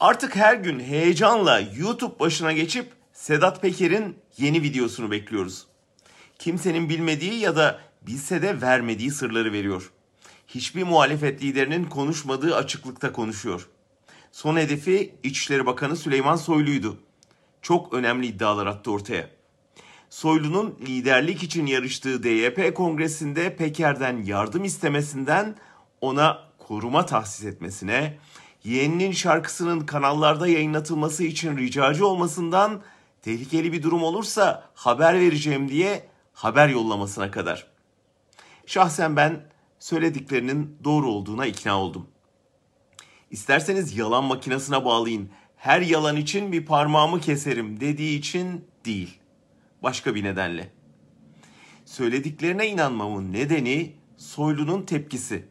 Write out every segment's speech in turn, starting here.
Artık her gün heyecanla YouTube başına geçip Sedat Peker'in yeni videosunu bekliyoruz. Kimsenin bilmediği ya da bilse de vermediği sırları veriyor. Hiçbir muhalefet liderinin konuşmadığı açıklıkta konuşuyor. Son hedefi İçişleri Bakanı Süleyman Soylu'ydu. Çok önemli iddialar attı ortaya. Soylu'nun liderlik için yarıştığı DYP kongresinde Peker'den yardım istemesinden ona koruma tahsis etmesine, yeğeninin şarkısının kanallarda yayınlatılması için ricacı olmasından tehlikeli bir durum olursa haber vereceğim diye haber yollamasına kadar. Şahsen ben söylediklerinin doğru olduğuna ikna oldum. İsterseniz yalan makinesine bağlayın. Her yalan için bir parmağımı keserim dediği için değil. Başka bir nedenle. Söylediklerine inanmamın nedeni Soylu'nun tepkisi.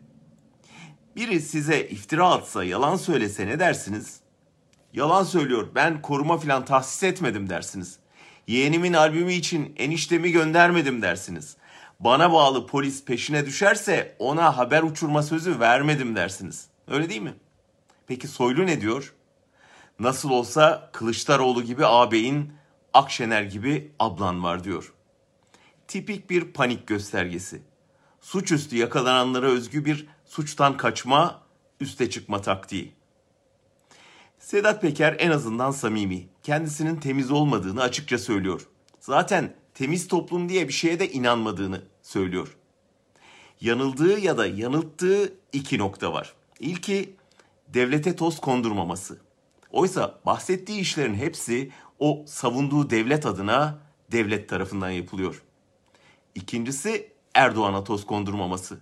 Biri size iftira atsa, yalan söylese ne dersiniz? Yalan söylüyor, ben koruma filan tahsis etmedim dersiniz. Yeğenimin albümü için eniştemi göndermedim dersiniz. Bana bağlı polis peşine düşerse ona haber uçurma sözü vermedim dersiniz. Öyle değil mi? Peki Soylu ne diyor? Nasıl olsa Kılıçdaroğlu gibi ağabeyin, Akşener gibi ablan var diyor. Tipik bir panik göstergesi. Suçüstü yakalananlara özgü bir suçtan kaçma, üste çıkma taktiği. Sedat Peker en azından samimi. Kendisinin temiz olmadığını açıkça söylüyor. Zaten temiz toplum diye bir şeye de inanmadığını söylüyor. Yanıldığı ya da yanılttığı iki nokta var. İlki devlete toz kondurmaması. Oysa bahsettiği işlerin hepsi o savunduğu devlet adına devlet tarafından yapılıyor. İkincisi Erdoğan'a toz kondurmaması.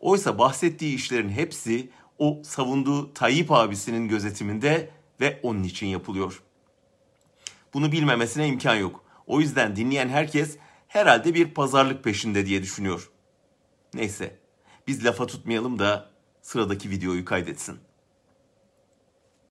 Oysa bahsettiği işlerin hepsi o savunduğu Tayyip abisinin gözetiminde ve onun için yapılıyor. Bunu bilmemesine imkan yok. O yüzden dinleyen herkes herhalde bir pazarlık peşinde diye düşünüyor. Neyse biz lafa tutmayalım da sıradaki videoyu kaydetsin.